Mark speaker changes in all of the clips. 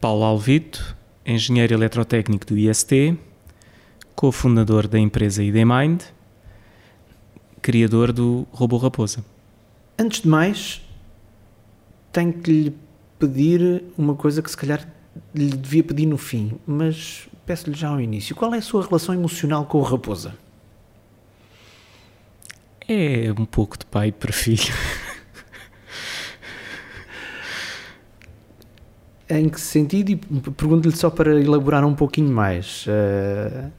Speaker 1: Paulo Alvito, engenheiro eletrotécnico do IST, cofundador da empresa IDMind, criador do Robô Raposa.
Speaker 2: Antes de mais, tenho que lhe pedir uma coisa que se calhar lhe devia pedir no fim, mas peço-lhe já ao início. Qual é a sua relação emocional com o Raposa?
Speaker 1: É um pouco de pai para filho.
Speaker 2: Em que sentido? E pergunto-lhe só para elaborar um pouquinho mais. Uh,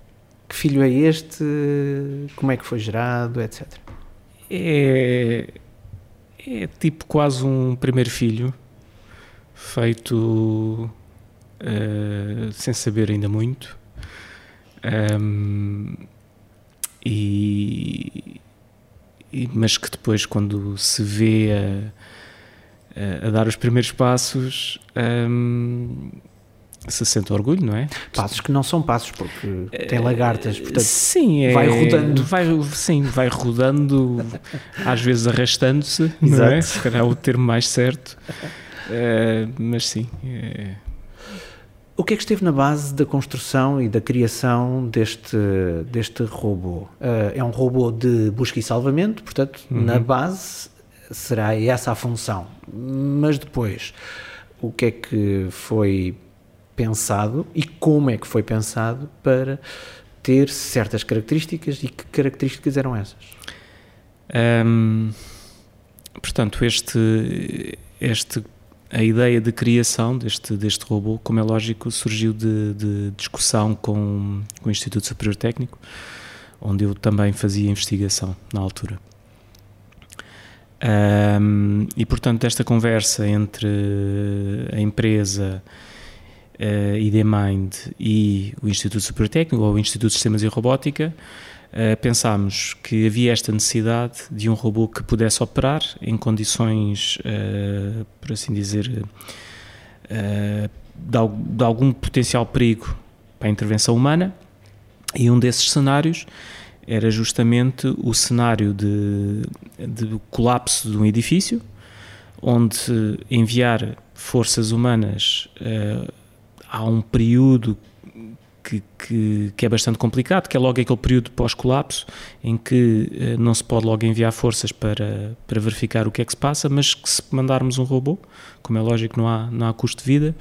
Speaker 2: que filho é este? Como é que foi gerado, etc.
Speaker 1: É, é tipo quase um primeiro filho, feito uh, sem saber ainda muito. Um, e, e, mas que depois, quando se vê a, a, a dar os primeiros passos, um, se sente orgulho, não é?
Speaker 2: Passos que não são passos, porque tem lagartas, portanto
Speaker 1: sim, é,
Speaker 2: vai rodando.
Speaker 1: Vai, sim, vai rodando, às vezes arrastando-se, não é? Se calhar é o termo mais certo. Uh, mas sim. É...
Speaker 2: O que é que esteve na base da construção e da criação deste, deste robô? Uh, é um robô de busca e salvamento, portanto, uhum. na base será essa a função. Mas depois, o que é que foi pensado e como é que foi pensado para ter certas características e que características eram essas?
Speaker 1: Portanto, este, este, a ideia de criação deste, deste robô, como é lógico, surgiu de, de discussão com, com o Instituto Superior Técnico, onde eu também fazia investigação na altura. Um, e portanto, esta conversa entre a empresa uh, eh, IDMind e o Instituto Superior Técnico, ou o Instituto de Sistemas e Robótica, uh, pensámos que havia esta necessidade de um robô que pudesse operar em condições, uh, por assim dizer, uh, de, de, algum potencial perigo para a intervenção humana, e um desses cenários era justamente o cenário de, de colapso de um edifício, onde enviar forças humanas uh, há um período que, que, que, é bastante complicado, que é logo aquele período pós-colapso, em que eh, não se pode logo enviar forças para, para verificar o que é que se passa, mas que se mandarmos um robô, como é lógico não há, não há custo de vida,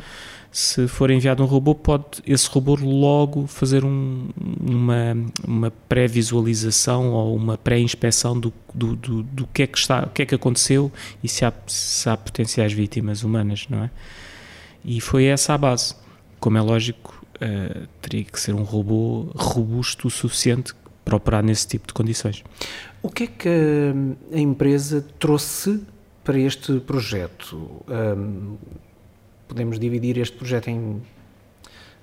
Speaker 1: se for enviado um robô, pode esse robô logo fazer um, uma, uma pré-visualização ou uma pré-inspeção do, do, do, do, que é que está, o que é que aconteceu e se há, se há potenciais vítimas humanas, não é? E foi essa a base como é lógico, uh, teria que ser um robô robusto o suficiente para operar nesse tipo de condições.
Speaker 2: O que é que a empresa trouxe para este projeto? Um, podemos dividir este projeto em,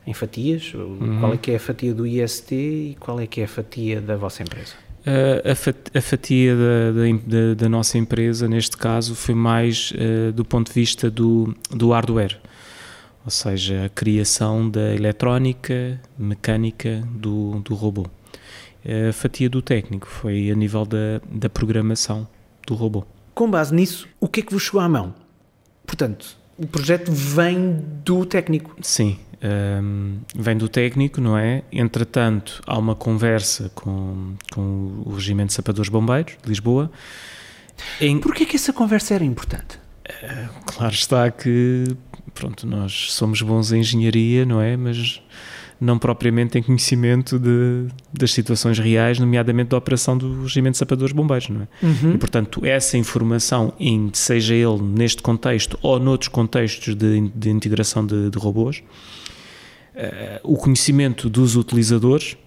Speaker 2: em fatias? Uhum. Qual é que é a fatia do IST e qual é que é a fatia da vossa empresa?
Speaker 1: Uh, a, fatia da, da, da, nossa empresa, neste caso, foi mais uh, do ponto de vista do, do hardware ou seja, a criação da eletrónica, mecânica do, do robô. A fatia do técnico foi a nível da, da programação do robô.
Speaker 2: Com base nisso, o que é que vos chegou à mão? Portanto, o projeto vem do técnico.
Speaker 1: Sim, um, vem do técnico, não é? Entretanto, há uma conversa com, com o Regimento de Sapadores Bombeiros de Lisboa.
Speaker 2: Em... Porquê que essa conversa era importante?
Speaker 1: Uh, claro está que pronto, nós somos bons em engenharia, não é? Mas não propriamente em conhecimento de, das situações reais, nomeadamente da operação do regimento de sapadores bombeiros, não é? Uhum. E, portanto, essa informação, em, seja ele neste contexto ou noutros contextos de, de integração de, de robôs, uh, o conhecimento dos utilizadores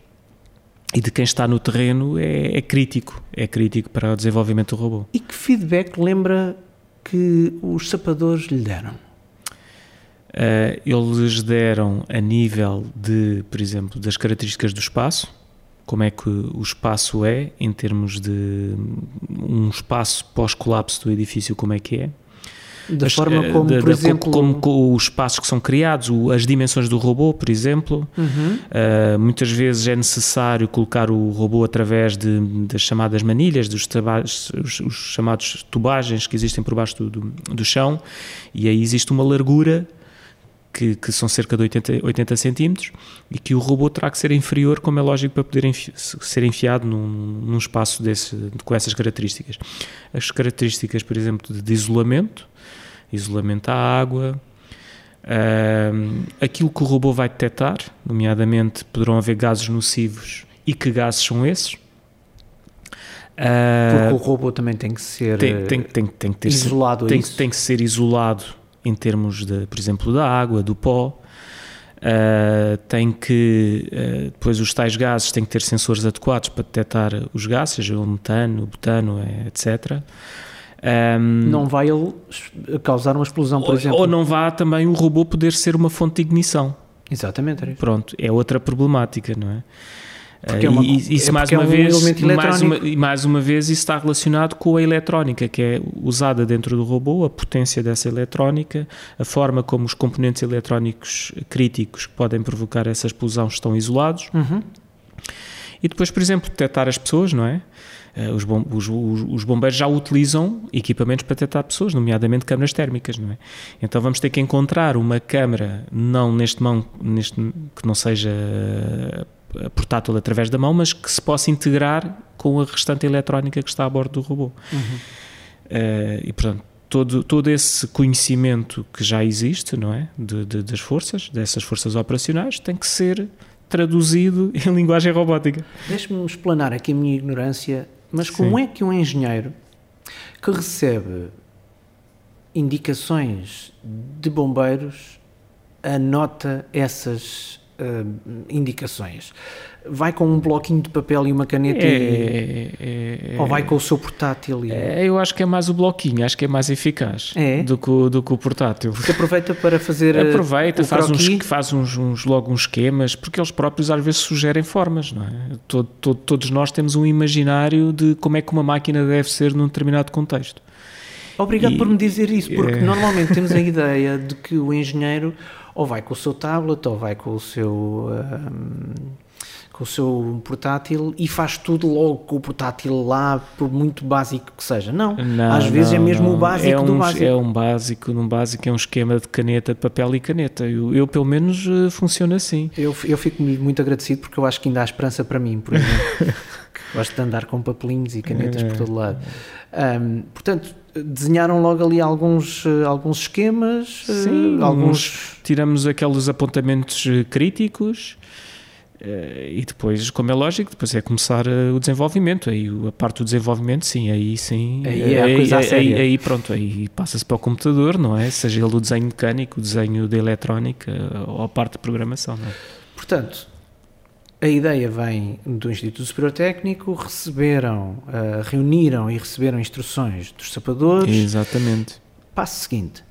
Speaker 1: e de quem está no terreno é, é, crítico, é crítico para o desenvolvimento do robô.
Speaker 2: E que feedback lembra que os sapadores lhe deram?
Speaker 1: Uh, eles deram a nível de, por exemplo, das características do espaço, como é que o espaço é em termos de um espaço pós-colapso do edifício, como é que é.
Speaker 2: Da as, forma eh, como, da, por da, exemplo...
Speaker 1: Como, como, os espaços que são criados, as dimensões do robô, por exemplo. Uhum. Uh, muitas vezes é necessário colocar o robô através de, das chamadas manilhas, dos os, os, chamados tubagens que existem por baixo do, do, do chão, e aí existe uma largura que, que, são cerca de 80, 80 centímetros e que o robô terá que ser inferior, como é lógico, para poder enfi ser enfiado num, num espaço desse, com essas características. As características, por exemplo, de, de isolamento, isolamento à água, aquilo que o robô vai detectar, nomeadamente poderão haver gases nocivos e que gases são esses.
Speaker 2: Uh, Porque o robô também tem que ser tem, tem, tem, tem que ter isolado
Speaker 1: tem, tem que ser isolado em termos de, por exemplo, da água, do pó. Uh, tem que, uh, depois os tais gases têm que ter sensores adequados para detectar os gases, seja o metano, o butano, etc.
Speaker 2: Um, não vai ele causar uma explosão, por
Speaker 1: ou,
Speaker 2: exemplo.
Speaker 1: Ou não vá também o robô poder ser uma fonte de ignição.
Speaker 2: Exatamente.
Speaker 1: Pronto, é outra problemática, não é? Porque é uma, e isso é mais uma é um vez, mais uma, mais uma vez, isso está relacionado com a eletrónica que é usada dentro do robô, a potência dessa eletrónica, a forma como os componentes eletrónicos críticos que podem provocar essa explosão estão isolados.
Speaker 2: Uhum.
Speaker 1: E depois, por exemplo, detectar as pessoas, não é? Eh, os, bom, os, os, bombeiros já utilizam equipamentos para detectar pessoas, nomeadamente câmaras térmicas, não é? Então vamos ter que encontrar uma câmara, não neste mão, neste, que não seja portátil através da mão, mas que se possa integrar com a restante eletrónica que está a bordo do robô.
Speaker 2: Uhum.
Speaker 1: Uh, e portanto, todo, todo esse conhecimento que já existe, não é? De, de, das forças, dessas forças operacionais, tem que ser traduzido em linguagem robótica.
Speaker 2: Deixe-me explanar aqui a minha ignorância, mas como Sim. é que um engenheiro que recebe indicações de bombeiros anota essas uh, indicações? Vai com um bloquinho de papel e uma caneta é, e... é, ou vai com o seu portátil? E...
Speaker 1: É, eu acho que é mais o bloquinho, acho que é mais eficaz
Speaker 2: é?
Speaker 1: do, que o, do que o portátil.
Speaker 2: Que aproveita para fazer
Speaker 1: Aproveita, faz, uns, faz uns, uns, logo uns esquemas, porque eles próprios às vezes sugerem formas, não é? Todo, todo, todos nós temos um imaginário de como é que uma máquina deve ser num determinado contexto.
Speaker 2: Obrigado e, por me dizer isso, porque é... normalmente temos a ideia de que o engenheiro ou vai com o seu tablet, ou vai com o seu. Um, com o seu portátil e faz tudo logo com o portátil lá, por muito básico que seja. Não, não às vezes é mesmo não. o básico
Speaker 1: é um,
Speaker 2: do básico.
Speaker 1: É um básico, num básico é um esquema de caneta, de papel e caneta. Eu, eu pelo menos, uh, funciona assim.
Speaker 2: Eu, eu fico muito agradecido porque eu acho que ainda há esperança para mim, por exemplo. gosto de andar com papelinhos e canetas é. por todo lado. Um, portanto, desenharam logo ali alguns, eh, alguns esquemas,
Speaker 1: eh, Sim, alguns... tiramos aqueles apontamentos eh, críticos e depois, como é lógico, depois é começar o desenvolvimento, aí a parte do desenvolvimento, sim, aí sim,
Speaker 2: aí, é aí, aí,
Speaker 1: aí, pronto, aí passa-se para o computador, não é? Seja ele o desenho mecânico, o desenho de eletrónica ou a parte de programação, não é?
Speaker 2: Portanto, a ideia vem do Instituto Superior Técnico, receberam, uh, reuniram e receberam instruções dos sapadores.
Speaker 1: Exatamente.
Speaker 2: Passo seguinte.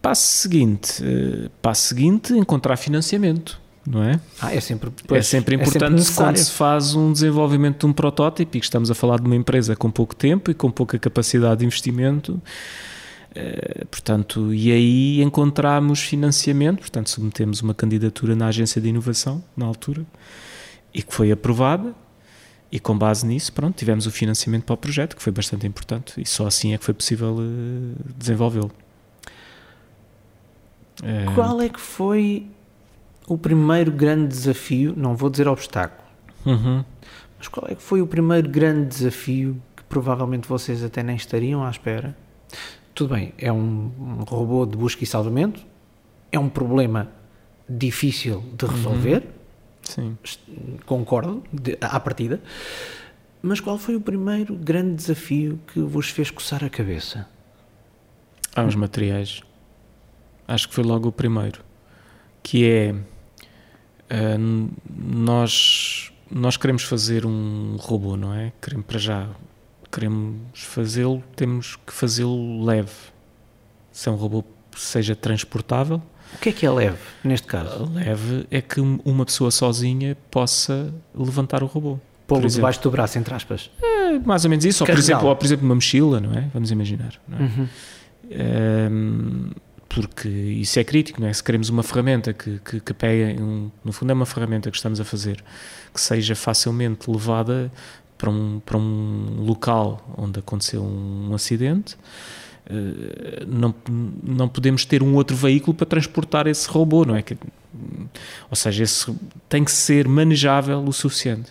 Speaker 1: Passo seguinte, uh, passo seguinte, encontrar financiamento, não é?
Speaker 2: Ah, é sempre,
Speaker 1: pois, é sempre importante é sempre quando se faz um desenvolvimento de um protótipo e que estamos a falar de uma empresa com pouco tempo e com pouca capacidade de investimento eh, portanto, e aí encontramos financiamento, portanto, submetemos uma candidatura na Agência de Inovação, na altura, e que foi aprovada, e com base nisso, pronto, tivemos o financiamento para o projeto, que foi bastante importante, e só assim é que foi possível uh, desenvolvê-lo.
Speaker 2: Qual é que foi o primeiro grande desafio, não vou dizer obstáculo,
Speaker 1: uhum.
Speaker 2: mas qual é que foi o primeiro grande desafio que provavelmente vocês até nem estariam à espera? Tudo bem, é um, um, robô de busca e salvamento, é um problema difícil de uhum. resolver,
Speaker 1: uhum.
Speaker 2: concordo, de, à partida, mas qual foi o primeiro grande desafio que vos fez coçar a cabeça?
Speaker 1: Há os materiais. Acho que foi logo o primeiro, que é uh, nós nós queremos fazer um robô, não é? Queremos para já queremos fazê-lo, temos que fazê-lo leve. Se é um robô seja transportável.
Speaker 2: O que é que é leve, neste caso?
Speaker 1: Leve é que uma pessoa sozinha possa levantar o robô.
Speaker 2: Pô-lo debaixo do braço, entre aspas.
Speaker 1: É, mais ou menos isso. Ou por, exemplo, ou por exemplo, uma mochila, não é? Vamos imaginar.
Speaker 2: É? Uhum.
Speaker 1: Um, porque isso é crítico, não é? Se queremos uma ferramenta que, que, que pega, um, no fundo é uma ferramenta que estamos a fazer, que seja facilmente levada para um, para um local onde aconteceu um acidente, Uh, não, não podemos ter um outro veículo para transportar esse robô, não é? Que, ou seja, esse tem que ser manejável o suficiente.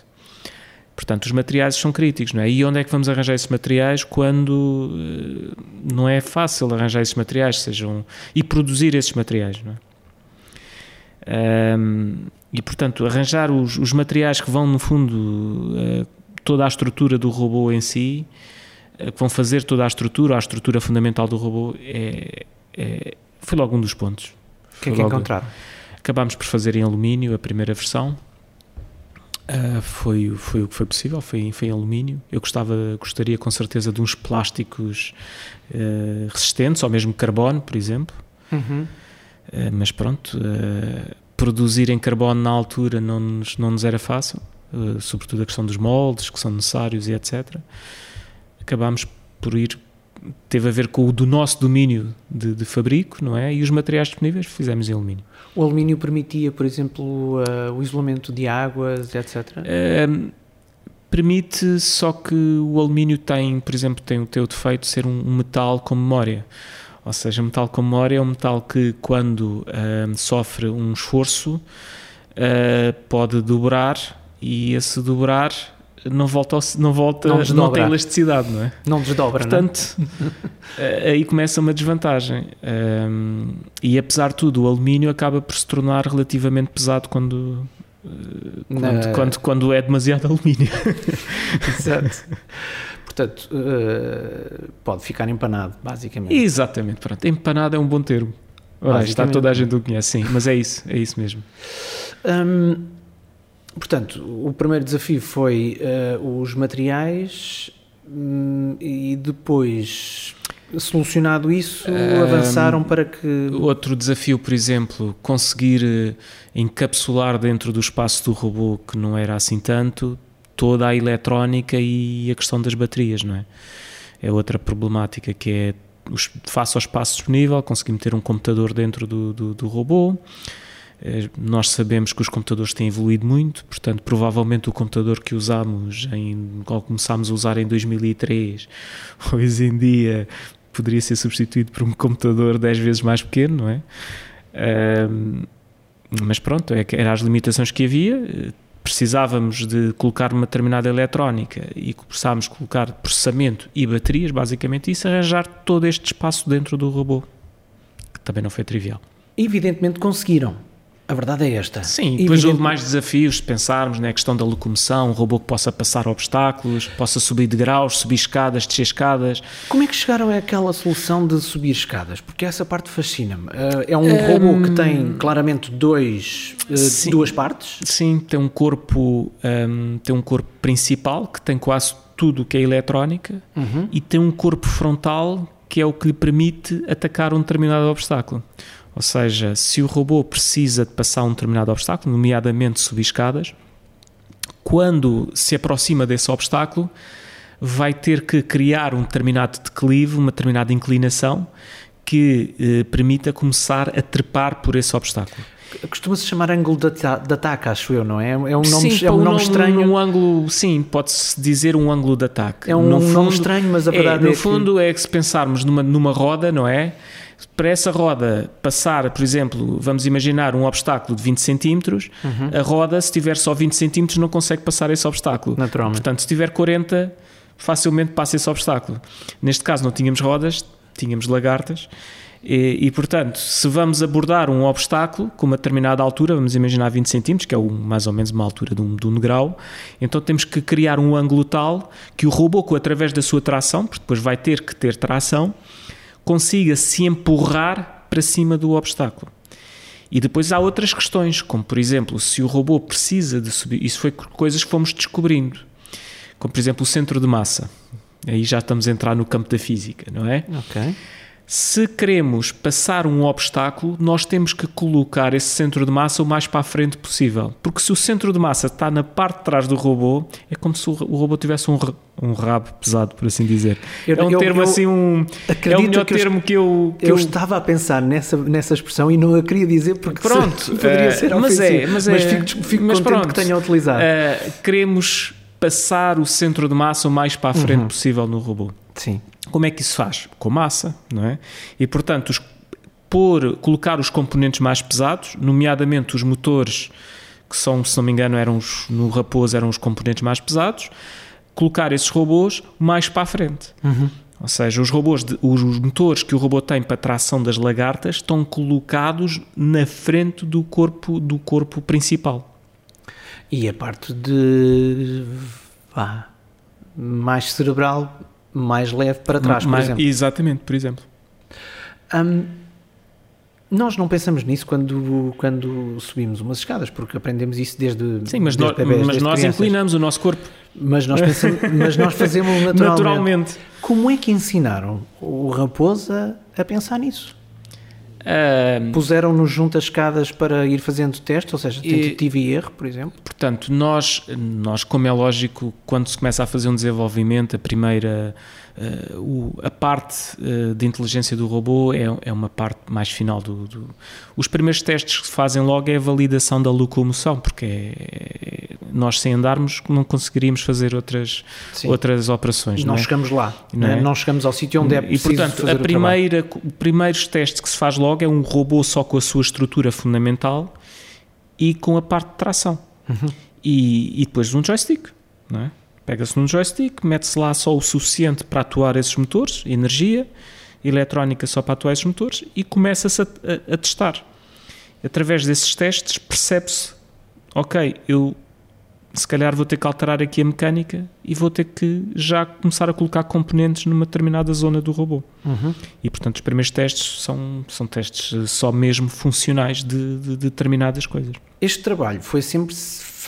Speaker 1: Portanto, os materiais são críticos, não é? E onde é que vamos arranjar esses materiais quando uh, não é fácil arranjar esses materiais, sejam e produzir esses materiais, não é? Um, e portanto, arranjar os, os, materiais que vão, no fundo, uh, toda a estrutura do robô em si, uh, que vão fazer toda a estrutura, a estrutura fundamental do robô, é, é foi logo um dos pontos.
Speaker 2: O que é que encontraram?
Speaker 1: Acabámos por fazer em alumínio a primeira versão Uh, foi, foi o que foi possível, foi, foi em alumínio. Eu gostava, gostaria com certeza de uns plásticos uh, resistentes, ou mesmo carbono, por exemplo. Uhum. Uh, mas pronto, produzir em carbono na altura não nos, não nos era fácil, sobretudo a questão dos moldes que são necessários e etc. Acabámos por ir teve a ver com o do nosso domínio de, de, fabrico, não é? E os materiais disponíveis fizemos em alumínio.
Speaker 2: O alumínio permitia, por exemplo, uh, o isolamento de águas, etc? Uh,
Speaker 1: permite, só que o alumínio tem, por exemplo, tem o teu defeito de ser um, um metal com memória. Ou seja, metal com memória é um metal que, quando uh, sofre um esforço, ah, pode dobrar e esse dobrar não volta, ao, não, volta não, não tem elasticidade, não é?
Speaker 2: Não desdobra,
Speaker 1: é? Portanto, é? aí começa uma desvantagem. Um, e apesar de tudo, o alumínio acaba por se tornar relativamente pesado quando, quando, quando, quando, é demasiado alumínio.
Speaker 2: Exato. Portanto, uh, pode ficar empanado, basicamente.
Speaker 1: Exatamente, pronto. Empanado é um bom termo. Ora, está toda a gente o conhece, sim, mas é isso, é isso mesmo.
Speaker 2: Um, Portanto, o primeiro desafio foi uh, os materiais um, e depois, solucionado isso, um, avançaram para que.
Speaker 1: Outro desafio, por exemplo, conseguir eh, encapsular dentro do espaço do robô, que não era assim tanto, toda a eletrónica e a questão das baterias, não é? É outra problemática que é face ao espaço disponível, conseguir meter um computador dentro do, do, do robô nós sabemos que os computadores têm evoluído muito, portanto, provavelmente o computador que usamos, em, ou começámos a usar em 2003, hoje em dia poderia ser substituído por um computador 10 vezes mais pequeno, não é? Um, mas pronto, é eram as limitações que havia. Precisávamos de colocar uma determinada eletrónica e começámos a colocar processamento e baterias, basicamente isso, arranjar todo este espaço dentro do robô, que também não foi trivial.
Speaker 2: Evidentemente conseguiram a verdade é esta.
Speaker 1: Sim, depois houve mais desafios de pensarmos na né, questão da locomoção, um robô que possa passar obstáculos, possa subir de graus, subir escadas, descer escadas.
Speaker 2: Como é que chegaram àquela solução de subir escadas? Porque essa parte fascina-me. Eh, é um, um robô que tem claramente dois, eh, sim, duas partes?
Speaker 1: Sim, tem um corpo, um, tem um corpo principal que tem quase tudo o que é eletrónica uhum. e tem um corpo frontal que é o que lhe permite atacar um determinado obstáculo. Ou seja, se o robô precisa de passar um determinado obstáculo, nomeadamente subir escadas, quando se aproxima desse obstáculo, vai ter que criar um determinado declive, uma determinada inclinação que eh, permita começar a trepar por esse obstáculo.
Speaker 2: Costuma-se chamar ângulo de, de, ataque, acho eu, não é? É um nome,
Speaker 1: sim,
Speaker 2: é um
Speaker 1: nome,
Speaker 2: nome estranho.
Speaker 1: Um ângulo, sim, pode-se dizer um ângulo de ataque.
Speaker 2: É um, fundo, nome estranho, mas a verdade
Speaker 1: é,
Speaker 2: no
Speaker 1: é fundo
Speaker 2: que...
Speaker 1: é que se pensarmos numa, numa roda, não é? Para essa roda passar, por exemplo, vamos imaginar um obstáculo de 20 centímetros, uhum. a roda, se tiver só 20 centímetros, não consegue passar esse obstáculo.
Speaker 2: Naturalmente.
Speaker 1: Portanto, se tiver 40, facilmente passa esse obstáculo. Neste caso, não tínhamos rodas, tínhamos lagartas. E, e, portanto, se vamos abordar um obstáculo com uma determinada altura, vamos imaginar 20 centímetros, que é o, mais ou menos uma altura de um, de um degrau, então temos que criar um ângulo tal que o robô, através da sua tração, porque depois vai ter que ter tração, consiga se empurrar para cima do obstáculo. E depois há outras questões, como por exemplo, se o robô precisa de subir, isso foi coisas que fomos descobrindo, como por exemplo o centro de massa. Aí já estamos a entrar no campo da física, não é?
Speaker 2: Ok.
Speaker 1: Se queremos passar um obstáculo, nós temos que colocar esse centro de massa o mais para a frente possível. Porque se o centro de massa está na parte de trás do robô, é como se o robô tivesse um, um rabo pesado, por assim dizer. Eu, é um eu, termo eu, assim, um. É o melhor que termo que eu.
Speaker 2: Que eu, estava a pensar nessa, nessa expressão e não a queria dizer porque
Speaker 1: pronto,
Speaker 2: poderia uh, ser
Speaker 1: mas é, mas, é,
Speaker 2: mas fico, fico mas contente pronto, que tenha utilizado.
Speaker 1: Uh, queremos passar o centro de massa o mais para a frente uhum. possível no robô.
Speaker 2: Sim.
Speaker 1: Como é que isso faz? Com massa, não é? E portanto, os, por colocar os componentes mais pesados, nomeadamente os motores, que são, se não me engano, eram os, no Raposo eram os componentes mais pesados, colocar esses robôs mais para a frente.
Speaker 2: Uhum.
Speaker 1: Ou seja, os robôs, de, os, os, motores que o robô tem para a tração das lagartas estão colocados na frente do corpo do corpo principal.
Speaker 2: E a parte de ah, mais cerebral, mais leve para trás,
Speaker 1: mais,
Speaker 2: por exemplo.
Speaker 1: Exatamente, por exemplo.
Speaker 2: Um, nós não pensamos nisso quando, quando subimos umas escadas, porque aprendemos isso desde.
Speaker 1: Sim, mas,
Speaker 2: desde
Speaker 1: nós,
Speaker 2: bebés,
Speaker 1: mas nós inclinamos o nosso corpo.
Speaker 2: Mas nós, pensamos, mas nós fazemos naturalmente.
Speaker 1: naturalmente.
Speaker 2: Como é que ensinaram o Raposa a pensar nisso?
Speaker 1: Uh,
Speaker 2: Puseram-nos junto às escadas para ir fazendo testes, ou seja, tentativa e, e erro, por exemplo?
Speaker 1: Portanto, nós, nós, como é lógico, quando se começa a fazer um desenvolvimento, a primeira, uh, o, a parte uh, de inteligência do robô é, é uma parte mais final do, do, Os primeiros testes que se fazem logo é a validação da locomoção, porque é, nós sem andarmos não conseguiríamos fazer outras, outras operações.
Speaker 2: Não,
Speaker 1: não
Speaker 2: é? chegamos lá, não, é? não, chegamos ao sítio onde é preciso
Speaker 1: E portanto, a primeira, o primeiros testes que se faz logo é um robô só com a sua estrutura fundamental e com a parte de tração.
Speaker 2: Uhum.
Speaker 1: E, e, depois um joystick, não é? Pega-se num joystick, mete-se lá só o suficiente para atuar esses motores, energia, eletrónica só para atuar esses motores e começa-se a, a, a testar. Através desses testes percebe-se, ok, eu se calhar vou ter que alterar aqui a mecânica e vou ter que já começar a colocar componentes numa determinada zona do robô.
Speaker 2: Uhum.
Speaker 1: E portanto os primeiros testes são, são testes só mesmo funcionais de, de, de determinadas coisas.
Speaker 2: Este trabalho foi sempre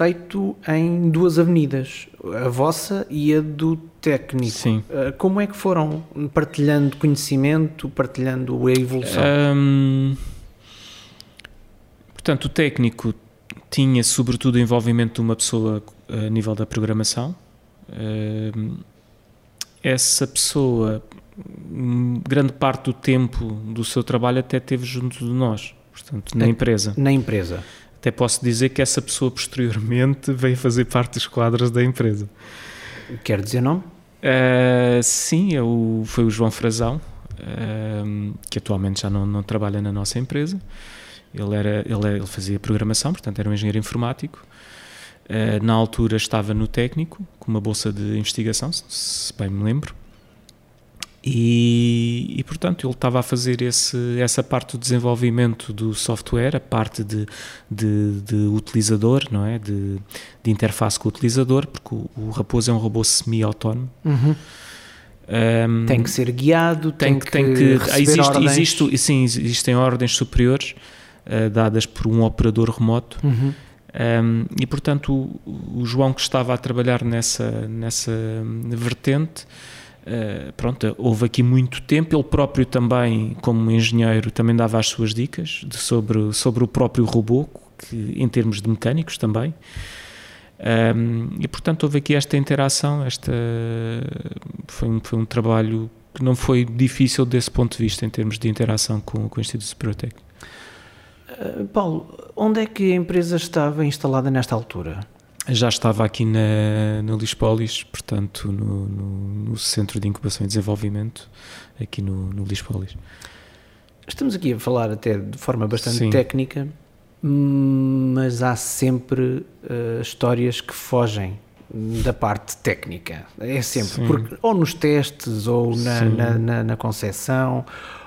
Speaker 2: feito em duas avenidas, a vossa e a do técnico.
Speaker 1: Sim.
Speaker 2: Como é que foram partilhando conhecimento, partilhando a evolução?
Speaker 1: Um, portanto, o técnico tinha sobretudo o envolvimento de uma pessoa a nível da programação. Essa pessoa, grande parte do tempo do seu trabalho até teve junto de nós, portanto, na empresa.
Speaker 2: Na empresa.
Speaker 1: Até posso dizer que essa pessoa posteriormente veio fazer parte dos quadros da empresa.
Speaker 2: Quer dizer nome?
Speaker 1: Uh, sim, eu, foi o João Frazão, uh, que atualmente já não, não trabalha na nossa empresa. Ele, era, ele, ele fazia programação, portanto era um engenheiro informático. Uh, na altura estava no técnico, com uma bolsa de investigação, se bem me lembro. E, e, portanto ele estava a fazer esse, essa parte do desenvolvimento do software, a parte de, de, de utilizador, não é? De, de, interface com o utilizador, porque o, o Raposo é um robô semi-autónomo.
Speaker 2: Uhum.
Speaker 1: Um,
Speaker 2: tem que ser guiado, tem,
Speaker 1: tem que,
Speaker 2: que
Speaker 1: existe,
Speaker 2: ordens.
Speaker 1: Existe, sim, existem ordens superiores uh, dadas por um operador remoto.
Speaker 2: Uhum.
Speaker 1: Um, e portanto o, o, João que estava a trabalhar nessa, nessa vertente Uh, pronto, houve aqui muito tempo. Ele próprio também, como engenheiro, também dava as suas dicas de, sobre, sobre o próprio robô, que, em termos de mecânicos também. Um, e portanto houve aqui esta interação, esta foi um, foi um trabalho que não foi difícil desse ponto de vista em termos de interação com, com o Instituto Superior Técnico.
Speaker 2: Uh, Paulo, onde é que a empresa estava instalada nesta altura?
Speaker 1: Já estava aqui na, no Lispolis, portanto, no, no, no, Centro de Incubação e Desenvolvimento, aqui no, no Lispolis.
Speaker 2: Estamos aqui a falar até de forma bastante Sim. técnica, mas há sempre uh, histórias que fogem da parte técnica. É sempre, porque, ou nos testes, ou na, na, na, na concepção,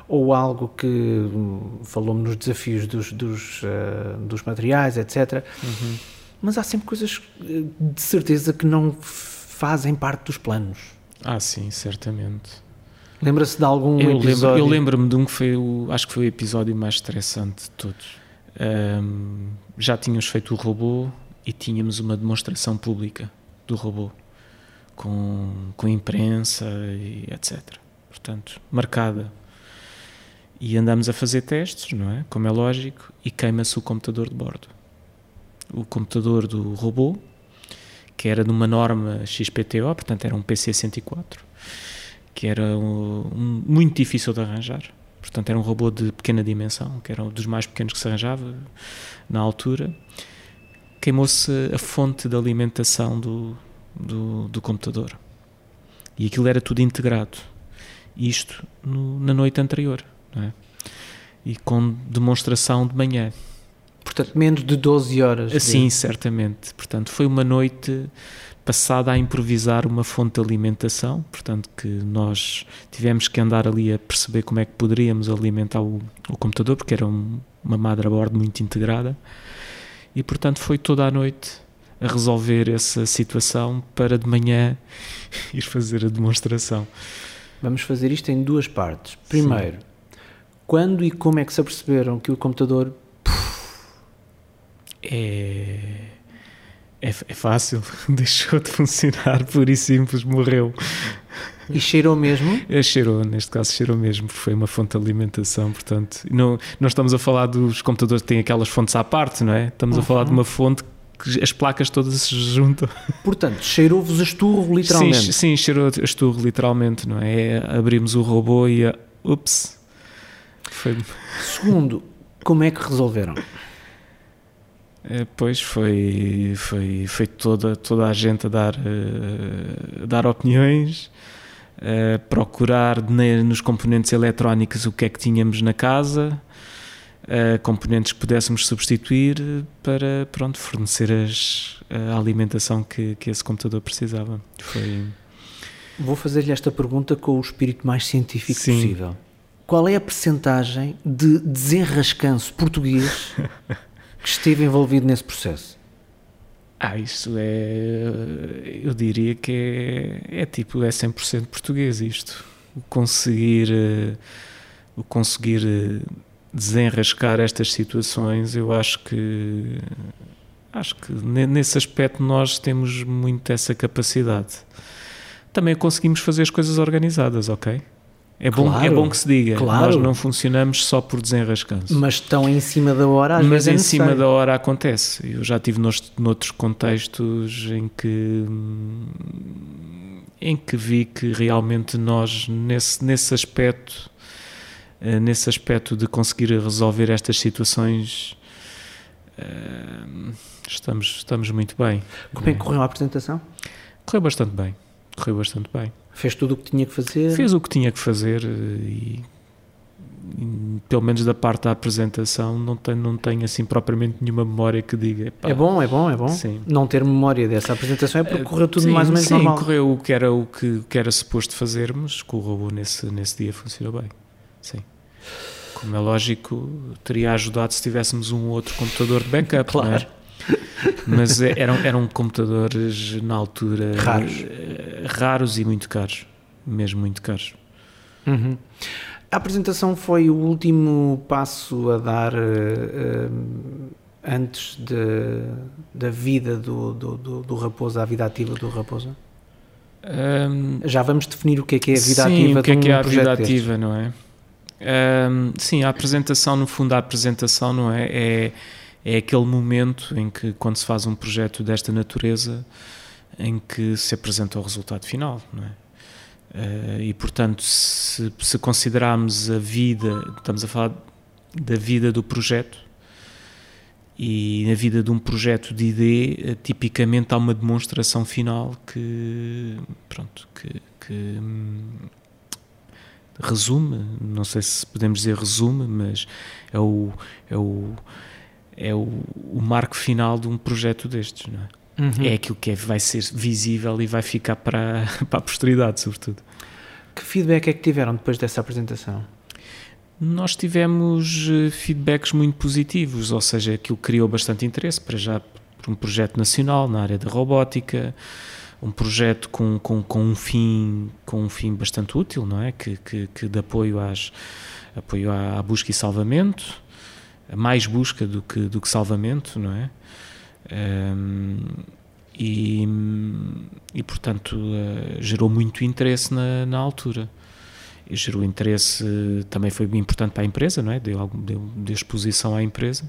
Speaker 2: ou algo que hum, falou-me nos desafios dos, dos, uh, dos materiais, etc.
Speaker 1: Uhum
Speaker 2: mas há sempre coisas de certeza que não fazem parte dos planos.
Speaker 1: Ah, sim, certamente.
Speaker 2: Lembra-se de algum
Speaker 1: eu
Speaker 2: episódio?
Speaker 1: Lembro, eu lembro-me de um que foi, o, acho que foi o episódio mais estressante de todos. Um, já tínhamos feito o robô e tínhamos uma demonstração pública do robô com, com imprensa e etc. Portanto, marcada. E andamos a fazer testes, não é? Como é lógico, e queima-se o computador de bordo o computador do robô, que era numa norma XPTO, portanto era um PC104, que era um, muito difícil de arranjar. Portanto, era um robô de pequena dimensão, que era um dos mais pequenos que se arranjava na altura. Queimou-se a fonte de alimentação do, do, do computador. E aquilo era tudo integrado. Isto no, na noite anterior, é? E com demonstração de manhã.
Speaker 2: Portanto, menos de 12 horas.
Speaker 1: Sim, certamente. Portanto, foi uma noite passada a improvisar uma fonte de alimentação, portanto que nós tivemos que andar ali a perceber como é que poderíamos alimentar o, o computador, porque era um, uma motherboard muito integrada, e portanto foi toda a noite a resolver essa situação para de manhã ir fazer a demonstração.
Speaker 2: Vamos fazer isto em duas partes. Primeiro, Sim. quando e como é que se aperceberam que o computador
Speaker 1: é é, é fácil, deixou de funcionar, por e simples, morreu.
Speaker 2: E cheirou mesmo?
Speaker 1: É, cheirou, neste caso cheirou mesmo, foi uma fonte de alimentação, portanto, não, não estamos a falar dos computadores que têm aquelas fontes à parte, não é? Estamos uhum. a falar de uma fonte que as placas todas se juntam.
Speaker 2: Portanto, cheirou-vos a esturro literalmente?
Speaker 1: Sim, sim, cheirou a esturro literalmente, não é? Abrimos o robô e a... ups.
Speaker 2: Foi... Segundo, como é que resolveram?
Speaker 1: É, pois foi, foi, foi toda, toda a gente a dar, a dar opiniões, uh, procurar nos componentes eletrónicos o que é que tínhamos na casa, componentes que pudéssemos substituir para pronto, fornecer as, a alimentação que, que esse computador precisava. Foi...
Speaker 2: Vou fazer-lhe esta pergunta com o espírito mais científico Sim. possível. Qual é a percentagem de desenrascanço português que esteve envolvido nesse processo?
Speaker 1: Ah, isso é. Eu diria que é, é tipo, é 100% português isto. O conseguir. Eh, o conseguir eh, desenrascar estas situações, eu acho que. Acho que nesse aspecto nós temos muito essa capacidade. Também conseguimos fazer as coisas organizadas, ok? É bom, claro, é bom que se diga. Claro. Nós não funcionamos só por desenrascanço.
Speaker 2: Mas estão em cima da hora, às
Speaker 1: Mas
Speaker 2: vezes
Speaker 1: em cima da hora acontece. Eu já tive nos, noutros contextos em que em que vi que realmente nós nesse, nesse aspecto eh, nesse aspecto de conseguir resolver estas situações eh, estamos, estamos muito bem.
Speaker 2: Como é que correu a apresentação?
Speaker 1: Correu bastante bem. Correu bastante bem.
Speaker 2: Fez tudo o que tinha que fazer?
Speaker 1: Fez o que tinha que fazer eh, e, e pelo menos da parte da apresentação não tenho, não tenho assim propriamente nenhuma memória que diga.
Speaker 2: É bom, é bom, é bom. Sim. Não ter memória dessa apresentação é porque correu tudo sim, mais ou menos
Speaker 1: sim,
Speaker 2: normal.
Speaker 1: Sim, correu o que era o que, que era suposto fazermos, o robô nesse, nesse dia funcionou bem. Sim. Como é lógico, teria ajudado se tivéssemos um outro computador de backup, claro. Mas é, eram, eram computadores na altura
Speaker 2: raros.
Speaker 1: Eh, raros e muito caros, mesmo muito caros.
Speaker 2: Uhum. A apresentação foi o último passo a dar uh, uh, antes de, da vida do, do, do, do Raposa, a vida ativa do Raposa? Um, Já vamos definir o que é que é a vida
Speaker 1: sim,
Speaker 2: ativa
Speaker 1: o que é
Speaker 2: que
Speaker 1: é a vida ativa, não é? Um, sim, a apresentação, no fundo, a apresentação, não é? É é aquele momento em que, quando se faz um projeto desta natureza, em que se apresenta o resultado final, não é? Uh, e portanto, se, se considerarmos a vida, estamos a falar da vida do projeto, e na vida de um projeto de ID, uh, tipicamente há uma demonstração final que, pronto, que, que hum, resume, não sei se podemos dizer resume, mas é o, é o é o, o marco final de um projeto destes, não é? Uhum. É aquilo que é, vai ser visível e vai ficar para, para a posteridade, sobretudo.
Speaker 2: Que feedback é que tiveram depois dessa apresentação?
Speaker 1: Nós tivemos eh, feedbacks muito positivos, ou seja, aquilo criou bastante interesse para já por um projeto nacional na área da robótica, um projeto com, com, com um fim com um fim bastante útil, não é? Que, que, que de apoio às apoio à busca e salvamento mais busca do que, do que salvamento, não é? Um, e, e, portanto, uh, gerou muito interesse na, na altura. E gerou interesse, também foi importante para a empresa, não é? Deu, deu, deu exposição à empresa.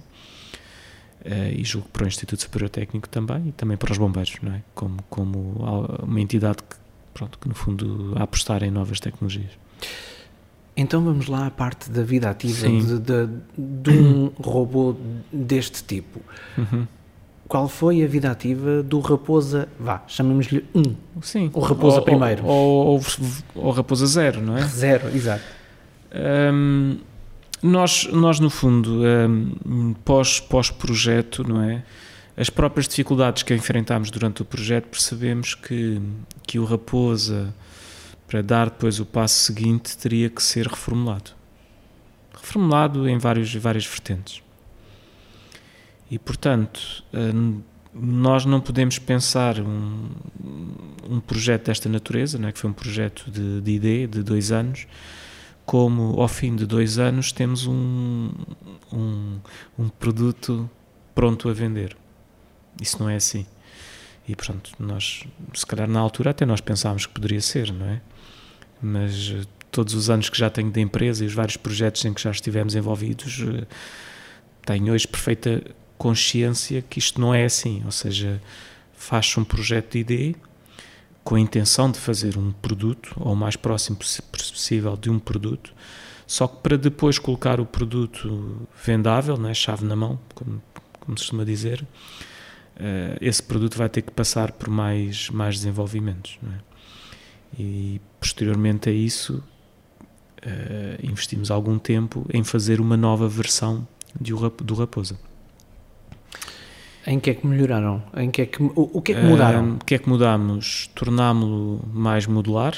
Speaker 1: Uh, e julgo para o Instituto Superior Técnico também, e também para os bombeiros, não é? Como, como uma entidade que, pronto, que, no fundo, a apostar em novas tecnologias.
Speaker 2: Então vamos lá à parte da vida ativa de, de, de, um robô deste tipo. Uhum. qual foi a vida ativa do Raposa, vá, chamemos-lhe 1.
Speaker 1: Sim.
Speaker 2: O Raposa
Speaker 1: ou,
Speaker 2: primeiro.
Speaker 1: Ou, ou, ou, Raposa zero, não é?
Speaker 2: Zero, exato.
Speaker 1: Um, nós, nós, no fundo, um, pós, pós-projeto, não é? As próprias dificuldades que enfrentámos durante o projeto, percebemos que, que o Raposa, para dar depois o passo seguinte, teria que ser reformulado. Reformulado em vários, várias vertentes. E, portanto, nós não podemos pensar um, um projeto desta natureza, não é? que foi um projeto de, de ID de dois anos, como ao fim de dois anos temos um, um, um produto pronto a vender. Isso não é assim. E portanto, nós, se calhar na altura até nós pensámos que poderia ser, não é? Mas eh, todos os anos que já tenho de empresa e os vários projetos em que já estivemos envolvidos, eh, tenho hoje perfeita consciência que isto não é assim. Ou seja, faz um projeto de ideia com a intenção de fazer um produto, ou o mais próximo possível de um produto, só que para depois colocar o produto vendável, né, chave na mão, como, como se costuma dizer, uh, esse produto vai ter que passar por mais, mais desenvolvimentos. É? E posteriormente a isso, uh, investimos algum tempo em fazer uma nova versão de, do Raposa.
Speaker 2: Em que é que melhoraram? Em que é que, o, o que é que mudaram?
Speaker 1: O que é que mudamos? Tornámo-lo mais modular.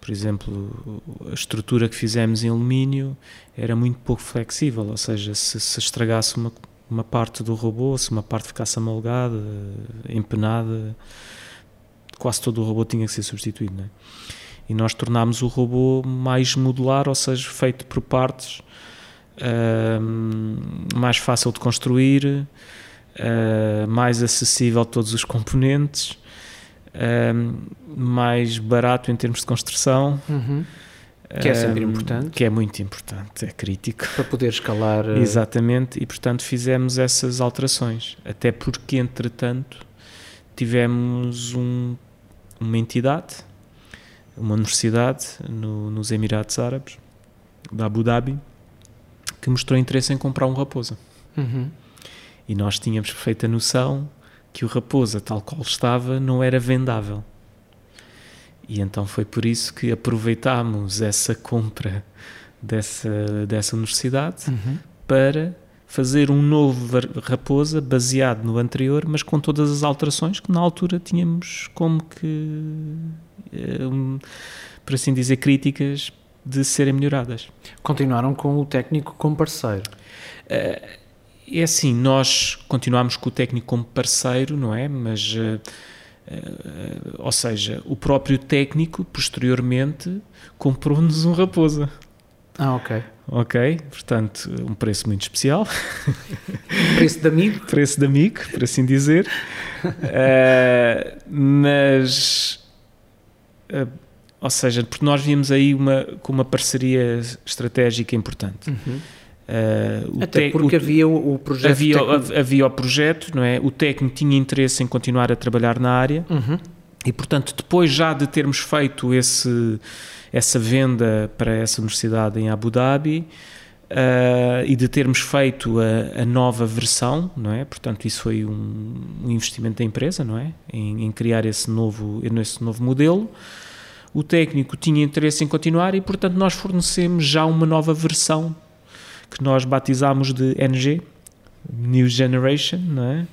Speaker 1: Por exemplo, a estrutura que fizemos em alumínio era muito pouco flexível, ou seja, se, se estragasse uma, uma parte do robô, se uma parte ficasse amalgada, empenada, quase todo o robô tinha que ser substituído. É? E nós tornámos o robô mais modular, ou seja, feito por partes, mais fácil de construir, uh, mais acessível a todos os componentes, uh, mais barato em termos de construção.
Speaker 2: Uhum. Que é sempre importante.
Speaker 1: Que é muito importante, é crítico.
Speaker 2: Para poder escalar. Uh...
Speaker 1: Exatamente, e portanto fizemos essas alterações. Até porque, entretanto, tivemos um, uma entidade, uma universidade no, nos Emirados Árabes, da Abu Dhabi, que mostrou interesse em comprar um Raposa.
Speaker 2: Uhum.
Speaker 1: E nós tínhamos perfeita noção que o Raposa, tal qual estava, não era vendável. E então foi por isso que aproveitámos essa compra dessa, dessa universidade
Speaker 2: uhum.
Speaker 1: para fazer um novo Raposa baseado no anterior, mas com todas as alterações que na altura tínhamos como que, um, por assim dizer, críticas de serem melhoradas.
Speaker 2: Continuaram com o técnico como parceiro?
Speaker 1: Uh, é assim, nós continuamos com o técnico como parceiro, não é? Mas, uh, uh, ou seja, o próprio técnico, posteriormente, comprou-nos um Raposa.
Speaker 2: Ah, ok.
Speaker 1: Ok, portanto, um preço muito especial.
Speaker 2: preço de amigo.
Speaker 1: preço de amigo, por assim dizer. mas, ou seja, porque nós vimos aí uma, com uma parceria estratégica importante.
Speaker 2: Uhum
Speaker 1: Uh,
Speaker 2: Até porque o, havia o, projeto.
Speaker 1: Havia, havia o projeto, não é? O técnico tinha interesse em continuar a trabalhar na área
Speaker 2: uhum.
Speaker 1: e, portanto, depois já de termos feito esse, essa venda para essa universidade em Abu Dhabi uh, e de termos feito a, a, nova versão, não é? Portanto, isso foi um, um investimento da empresa, não é? Em, em criar esse novo, esse novo modelo o técnico tinha interesse em continuar e, portanto, nós fornecemos já uma nova versão que nós batizámos de NG, New Generation, não é?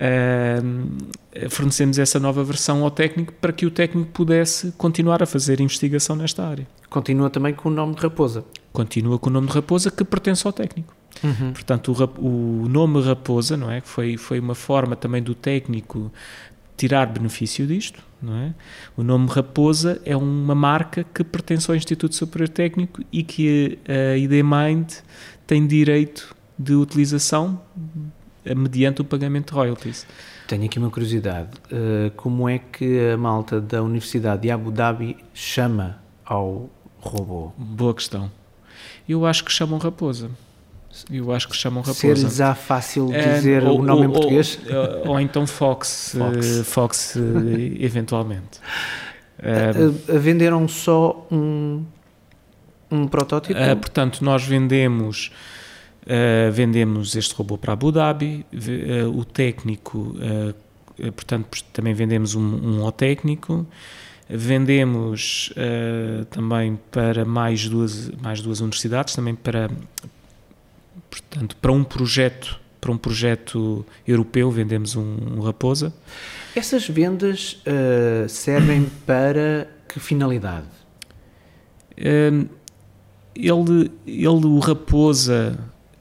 Speaker 1: Uh, fornecemos essa nova versão ao técnico para que o técnico pudesse continuar a fazer investigação nesta área.
Speaker 2: Continua também com o nome de Raposa.
Speaker 1: Continua com o nome de Raposa que pertence ao técnico.
Speaker 2: Uhum.
Speaker 1: Portanto, o, o, nome Raposa, não é, foi foi uma forma também do técnico tirar benefício disto, é? O nome Raposa é uma marca que pertence ao Instituto Superior Técnico e que a ID Mind tem direito de utilização mediante o pagamento de royalties.
Speaker 2: Tenho aqui uma curiosidade. Uh, como é que a malta da Universidade de Abu Dhabi chama ao robô?
Speaker 1: Boa questão. Eu acho que chamam Raposa. Eu acho que chamam Raposa.
Speaker 2: Ser-lhes fácil é, dizer ou, o nome ou, em português?
Speaker 1: Ou, ou então Fox, Fox, uh, Fox uh, eventualmente.
Speaker 2: Uh, venderam só um, um protótipo?
Speaker 1: portanto, nós vendemos Uh, vendemos este robô para Abu Dhabi, uh, o técnico, uh, portanto, também vendemos um, um ao técnico, vendemos também para mais duas, mais duas universidades, também para, portanto, para um projeto, para um projeto europeu, vendemos um, um Raposa.
Speaker 2: Essas vendas servem para que finalidade?
Speaker 1: ele, ele, o Raposa,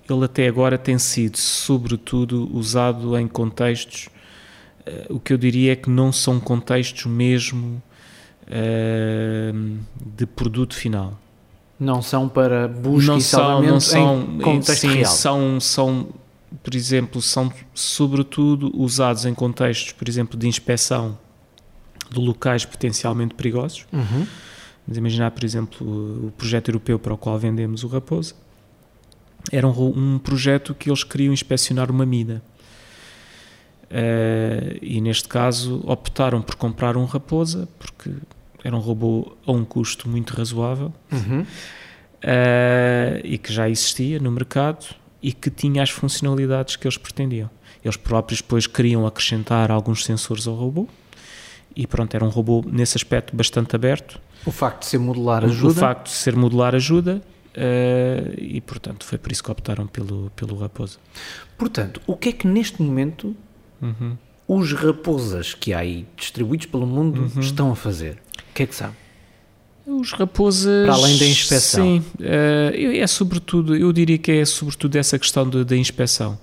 Speaker 1: ele até agora tem sido, sobretudo, usado em contextos, uh, o que eu diria é que não são contextos mesmo uh, de produto final.
Speaker 2: Não são para busca não e são, não são, em contexto sim, real.
Speaker 1: São, são, por exemplo, são sobretudo usados em contextos, por exemplo, de inspeção de locais potencialmente perigosos.
Speaker 2: Uhum.
Speaker 1: Vamos imaginar, por exemplo, o projeto europeu para o qual vendemos o Raposa era um, um projeto que eles queriam inspecionar uma mina. Uh, e neste caso optaram por comprar um Raposa porque era um robô a um custo muito razoável
Speaker 2: uhum. uh,
Speaker 1: e que já existia no mercado e que tinha as funcionalidades que eles pretendiam. Eles próprios depois queriam acrescentar alguns sensores ao robô e pronto, era um robô nesse aspecto bastante aberto.
Speaker 2: O facto de ser modular ajuda? O
Speaker 1: facto de ser modular ajuda Uh, e portanto foi por isso que optaram pelo, pelo Raposa.
Speaker 2: Portanto, o que é que neste momento
Speaker 1: uhum.
Speaker 2: os raposas que há aí distribuídos pelo mundo uhum. estão a fazer? O que é que sabe?
Speaker 1: Os raposas.
Speaker 2: Para além da inspeção.
Speaker 1: Sim, uh, é sobretudo, eu diria que é sobretudo essa questão da inspeção.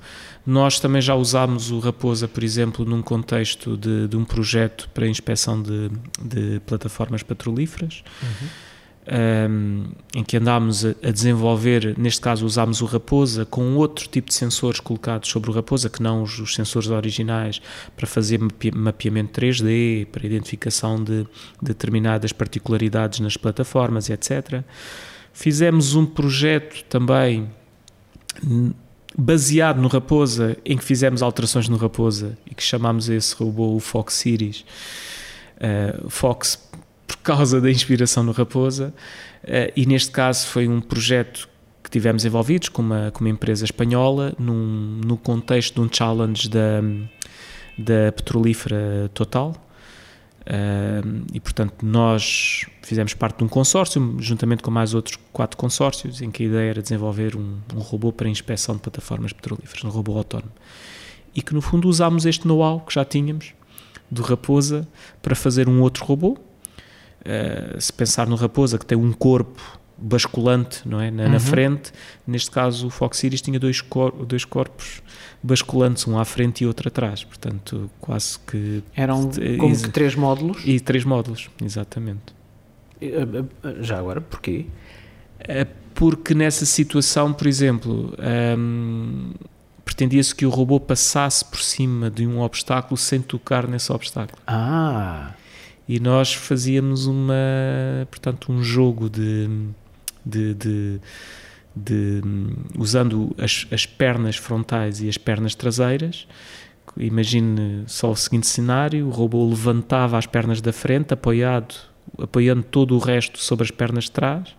Speaker 1: Nós também já usámos o Raposa, por exemplo, num contexto de, de um projeto para inspeção de, de plataformas petrolíferas.
Speaker 2: Uhum
Speaker 1: um, em que andámos a, a, desenvolver, neste caso usámos o Raposa com outro tipo de sensores colocados sobre o Raposa, que não os, os sensores originais, para fazer mapeamento 3D, para identificação de, de determinadas particularidades nas plataformas, etc. Fizemos um projeto também baseado no Raposa, em que fizemos alterações no Raposa e que chamámos esse robô o Fox Series. Uh, Fox por causa da inspiração no Raposa, uh, e neste caso foi um projeto que tivemos envolvidos com uma, com uma empresa espanhola, num, no contexto de um challenge da, da petrolífera Total. Uh, e portanto, nós fizemos parte de um consórcio, juntamente com mais outros quatro consórcios, em que a ideia era desenvolver um, um robô para inspeção de plataformas petrolíferas, um robô autónomo. E que no fundo usámos este know-how que já tínhamos do Raposa para fazer um outro robô, Uh, se pensar no Raposa, que tem um corpo basculante não é? na, uhum. na frente, neste caso o Fox Series tinha dois, cor dois corpos basculantes, um à frente e outro atrás, portanto quase que...
Speaker 2: Eram como que três módulos?
Speaker 1: E três módulos, exatamente.
Speaker 2: Eh, eh, já agora, porquê?
Speaker 1: Porque nessa situação, por exemplo, um, pretendia-se que o robô passasse por cima de um obstáculo sem tocar nesse obstáculo.
Speaker 2: Ah
Speaker 1: e nós fazíamos uma, portanto, um jogo de, de, de, de usando as, as pernas frontais e as pernas traseiras. Imagine só o seguinte cenário: o robô levantava as pernas da frente, apoiado, apoiando todo o resto sobre as pernas de trás,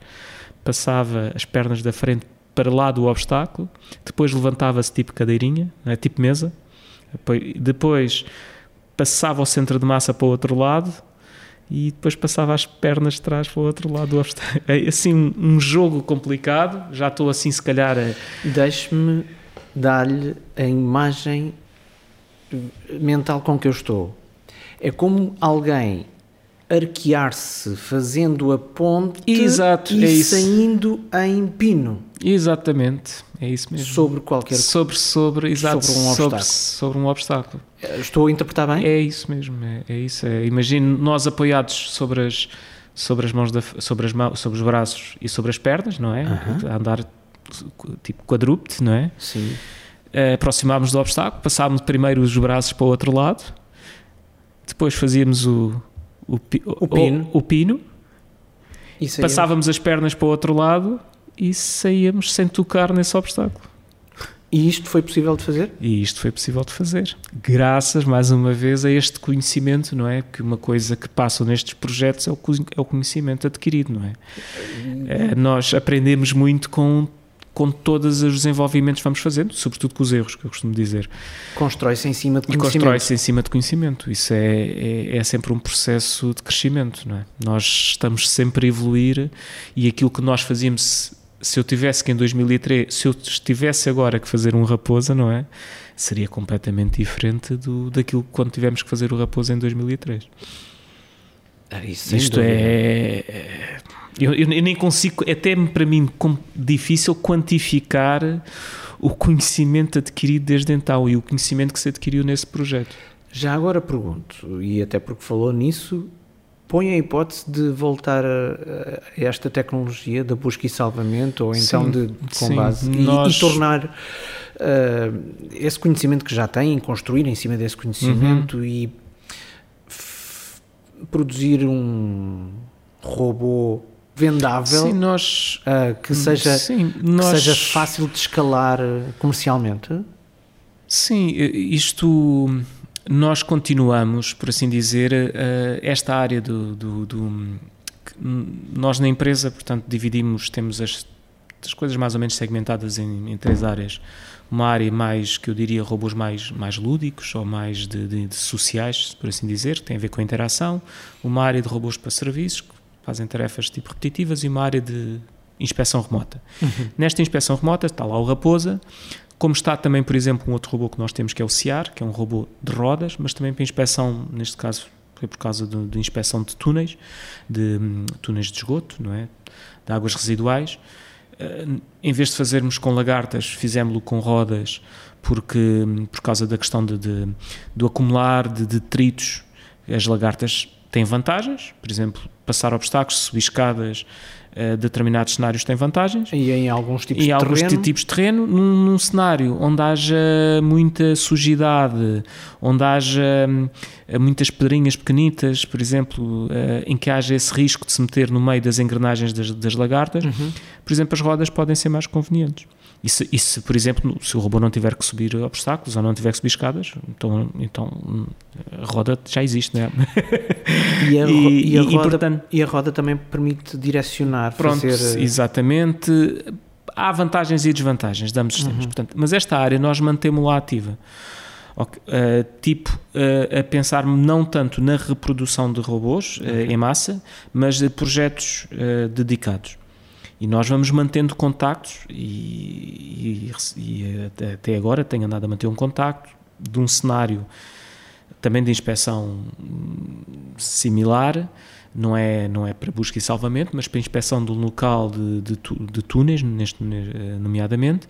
Speaker 1: passava as pernas da frente para lá do obstáculo, depois levantava-se tipo cadeirinha, é? tipo mesa, depois passava o centro de massa para o outro lado, e depois passava as pernas de trás para o outro lado do obstáculo. É assim um, um jogo complicado, já estou assim se calhar a...
Speaker 2: Deixe-me dar-lhe a imagem mental com que eu estou. É como alguém arquear-se fazendo a ponte
Speaker 1: Exato,
Speaker 2: e
Speaker 1: é
Speaker 2: saindo em pino.
Speaker 1: Exatamente, é isso mesmo.
Speaker 2: Sobre qualquer
Speaker 1: sobre sobre exato, sobre um obstáculo. Sobre, sobre, um obstáculo.
Speaker 2: Estou a interpretar bem?
Speaker 1: É isso mesmo, é, é isso. É. Imagino nós apoiados sobre as sobre as mãos da, sobre as mãos, sobre os braços e sobre as pernas, não é? Uh -huh. andar tipo quadrúpede, não é?
Speaker 2: Sim.
Speaker 1: Uh, aproximámos do obstáculo, passávamos primeiro os braços para o outro lado, depois fazíamos o o, o, o pino, o, o pino passávamos as pernas para o outro lado e saíamos sem tocar nesse obstáculo.
Speaker 2: E isto foi possível de fazer?
Speaker 1: E isto foi possível de fazer. Graças, mais uma vez, a este conhecimento, não é? Que uma coisa que passa nestes projetos é o, é conhecimento adquirido, não é? é? Nós aprendemos muito com, com todos os desenvolvimentos que vamos fazendo, sobretudo com os erros, que eu costumo dizer.
Speaker 2: Constrói-se em cima de conhecimento.
Speaker 1: Constrói-se em cima de conhecimento. Isso é, é, é, sempre um processo de crescimento, não é? Nós estamos sempre a evoluir e aquilo que nós fazíamos, se eu tivesse que em 2003, se eu estivesse agora que fazer um Raposa, não é? Seria completamente diferente do, daquilo que quando tivemos que fazer o Raposa em 2003.
Speaker 2: Ah,
Speaker 1: Isto é, é eu, eu, nem consigo, é até para mim difícil quantificar o conhecimento adquirido desde então e o conhecimento que se adquiriu nesse projeto.
Speaker 2: Já agora pergunto, e até porque falou nisso, põe a hipótese de voltar a, a esta tecnologia da busca e salvamento ou então sim, de, com sim, base nós... e, e, tornar uh, esse conhecimento que já tem, construir em cima desse conhecimento uhum. e produzir um robô vendável
Speaker 1: sim, nós,
Speaker 2: uh, que, seja, sim, nós, que seja fácil de escalar comercialmente?
Speaker 1: Sim, isto nós continuamos, por assim dizer, uh, esta área do, do, do, Nós na empresa, portanto, dividimos, temos as, as coisas mais ou menos segmentadas em, em, três áreas. Uma área mais, que eu diria, robôs mais, mais lúdicos ou mais de, de, de sociais, por assim dizer, que tem a ver com a interação. Uma área de robôs para serviços, fazem tarefas tipo repetitivas e uma área de inspeção remota. Uhum. Nesta inspeção remota está lá o Raposa, como está também, por exemplo, um outro robô que nós temos que é o CIAR, que é um robô de rodas, mas também para inspeção, neste caso foi por causa de, de inspeção de túneis, de um, túneis de esgoto, não é? De águas residuais. Uh, em vez de fazermos com lagartas, fizemos-lo com rodas, porque hum, por causa da questão de, de do acumular de detritos, as lagartas têm vantagens, por exemplo, passar obstáculos, subir escadas, determinados cenários têm vantagens.
Speaker 2: E em alguns tipos
Speaker 1: e
Speaker 2: de
Speaker 1: alguns
Speaker 2: terreno?
Speaker 1: tipos de terreno, num, num, cenário onde haja muita sujidade, onde haja uh, muitas pedrinhas pequenitas, por exemplo, uh, em que haja esse risco de se meter no meio das engrenagens das, das lagartas, uhum. por exemplo, as rodas podem ser mais convenientes. E se, e se, por exemplo, se o robô não tiver que subir obstáculos ou não tiver que subir escadas, então, então a roda já existe, não é?
Speaker 2: E a, e, e a, roda, portanto, e a roda também permite direcionar,
Speaker 1: pronto,
Speaker 2: fazer...
Speaker 1: exatamente. Há vantagens e desvantagens de ambos os sistemas, uhum. portanto, mas esta área nós mantemos-la ativa. Okay. Uh, tipo, uh, a pensar não tanto na reprodução de robôs uh, em massa, mas de projetos dedicados. E nós vamos mantendo contactos e, e, e, até agora tenho andado a manter um contacto de um cenário também de inspeção similar, não é, não é para busca e salvamento, mas para inspeção um local de, de, de túneis, neste, nomeadamente,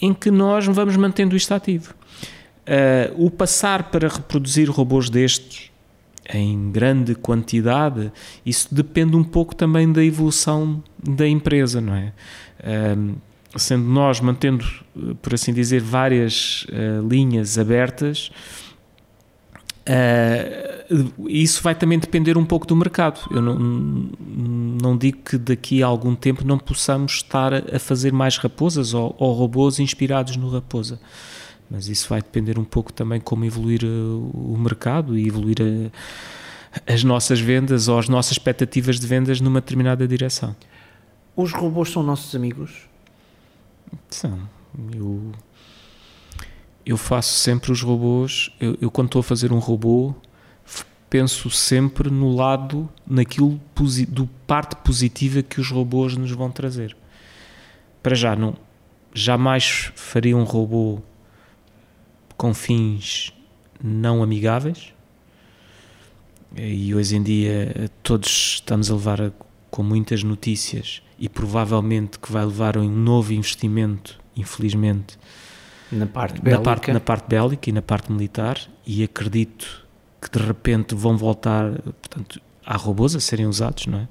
Speaker 1: em que nós vamos mantendo isto ativo. Uh, o passar para reproduzir robôs destes em grande quantidade, isso depende um pouco também da evolução da empresa, não é? Um, sendo nós mantendo, por assim dizer, várias uh, linhas abertas, uh, isso vai também depender um pouco do mercado. Eu não, não digo que daqui a algum tempo não possamos estar a fazer mais raposas ou, ou robôs inspirados no raposa mas isso vai depender um pouco também como evoluir eh, o mercado e evoluir a, eh, as nossas vendas ou as nossas expectativas de vendas numa determinada direção.
Speaker 2: Os robôs são nossos amigos?
Speaker 1: São. Eu, eu faço sempre os robôs. Eu, eu, quando estou a fazer um robô, penso sempre no lado, naquilo do parte positiva que os robôs nos vão trazer. Para já, não, jamais faria um robô com fins não amigáveis. E hoje em dia todos estamos a levar a, com muitas notícias e provavelmente que vai levar a um novo investimento, infelizmente,
Speaker 2: na parte bélica,
Speaker 1: na parte, na parte bélica e na parte militar. E acredito que de repente vão voltar, portanto, há robôs a serem usados, não é?